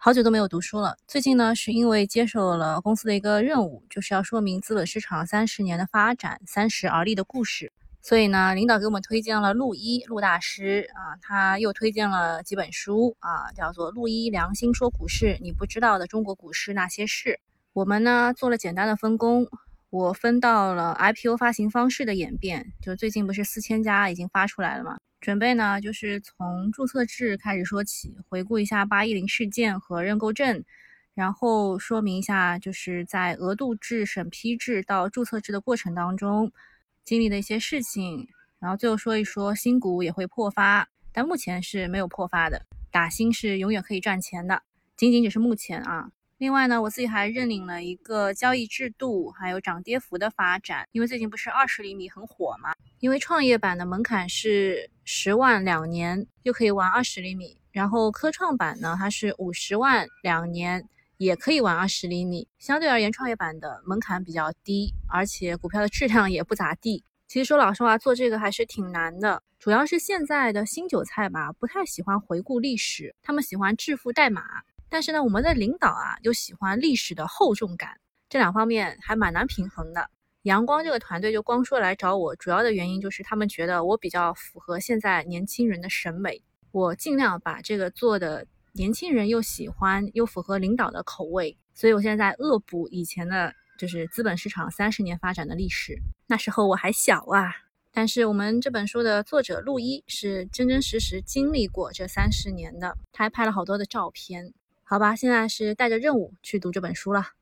好久都没有读书了。最近呢，是因为接受了公司的一个任务，就是要说明资本市场三十年的发展，三十而立的故事。所以呢，领导给我们推荐了陆一陆大师啊，他又推荐了几本书啊，叫做《陆一良心说股市：你不知道的中国股市那些事》。我们呢做了简单的分工，我分到了 IPO 发行方式的演变，就最近不是四千家已经发出来了嘛？准备呢，就是从注册制开始说起，回顾一下八一零事件和认购证，然后说明一下，就是在额度制、审批制到注册制的过程当中经历的一些事情，然后最后说一说新股也会破发，但目前是没有破发的，打新是永远可以赚钱的，仅仅只是目前啊。另外呢，我自己还认领了一个交易制度，还有涨跌幅的发展。因为最近不是二十厘米很火嘛？因为创业板的门槛是十万两年就可以玩二十厘米，然后科创板呢，它是五十万两年也可以玩二十厘米。相对而言，创业板的门槛比较低，而且股票的质量也不咋地。其实说老实话，做这个还是挺难的，主要是现在的新韭菜吧，不太喜欢回顾历史，他们喜欢致富代码。但是呢，我们的领导啊又喜欢历史的厚重感，这两方面还蛮难平衡的。阳光这个团队就光说来找我，主要的原因就是他们觉得我比较符合现在年轻人的审美，我尽量把这个做的年轻人又喜欢又符合领导的口味。所以我现在在恶补以前的，就是资本市场三十年发展的历史。那时候我还小啊，但是我们这本书的作者陆一是真真实实经历过这三十年的，他还拍了好多的照片。好吧，现在是带着任务去读这本书了。